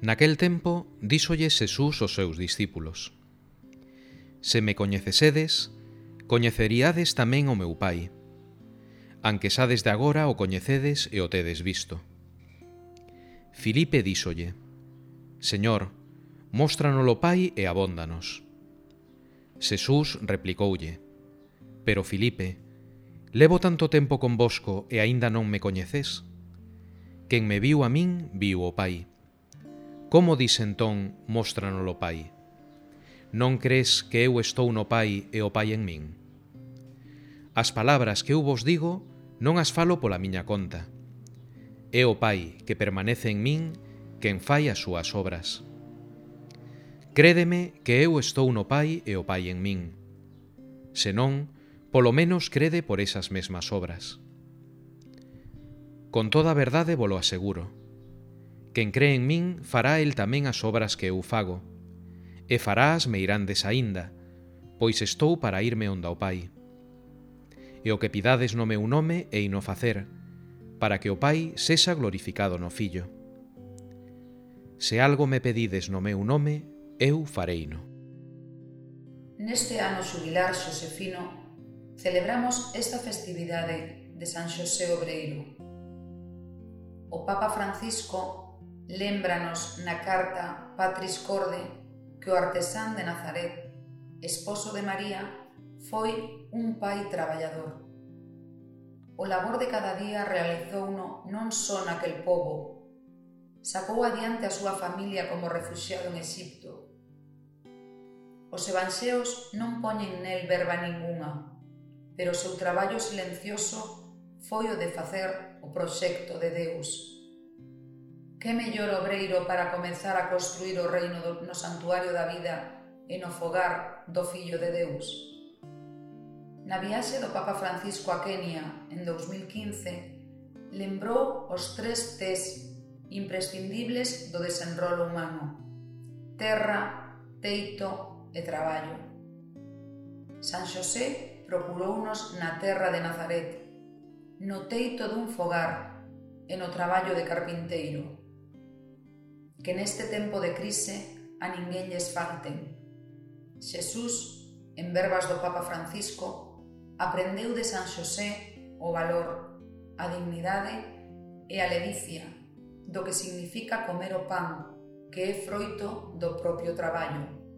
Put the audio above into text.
Naquel tempo díxolle Xesús aos seus discípulos Se me coñecesedes, coñeceríades tamén o meu Pai Anque xa desde agora o coñecedes e o tedes visto. Filipe díxolle Señor, móstranolo Pai e abóndanos. Xesús replicoulle Pero Filipe, levo tanto tempo convosco e aínda non me coñeces Quen me viu a min, viu o Pai. Como dis entón, móstranolo Pai? Non crees que eu estou no Pai e o Pai en min? As palabras que eu vos digo non as falo pola miña conta. É o Pai que permanece en min quen fai as súas obras. Crédeme que eu estou no Pai e o Pai en min. Senón, polo menos crede por esas mesmas obras. Con toda verdade volo aseguro Quen cree en min fará el tamén as obras que eu fago, e farás as meirandes aínda, pois estou para irme onda o Pai. E o que pidades no meu nome e ino facer, para que o Pai sexa glorificado no Fillo. Se algo me pedides no meu nome, eu fareino. Neste ano xubilar Xosefino celebramos esta festividade de San Xosé Obreiro. O Papa Francisco Lembranos na carta Patris Corde que o artesán de Nazaret, esposo de María, foi un pai traballador. O labor de cada día realizouno non só naquel povo, sacou adiante a súa familia como refugiado en Egipto. Os evanxeos non poñen nel verba ningunha, pero o seu traballo silencioso foi o de facer o proxecto de Deus Que mellor obreiro para comenzar a construir o reino do, no santuario da vida e no fogar do Fillo de Deus? Na viaxe do Papa Francisco a Kenia en 2015, lembrou os tres Ts imprescindibles do desenrolo humano. Terra, teito e traballo. San Xosé procurounos na terra de Nazaret, no teito dun fogar e no traballo de carpinteiro que neste tempo de crise a ninguén lles falten. Xesús, en verbas do Papa Francisco, aprendeu de San Xosé o valor, a dignidade e a ledicia do que significa comer o pan, que é froito do propio traballo.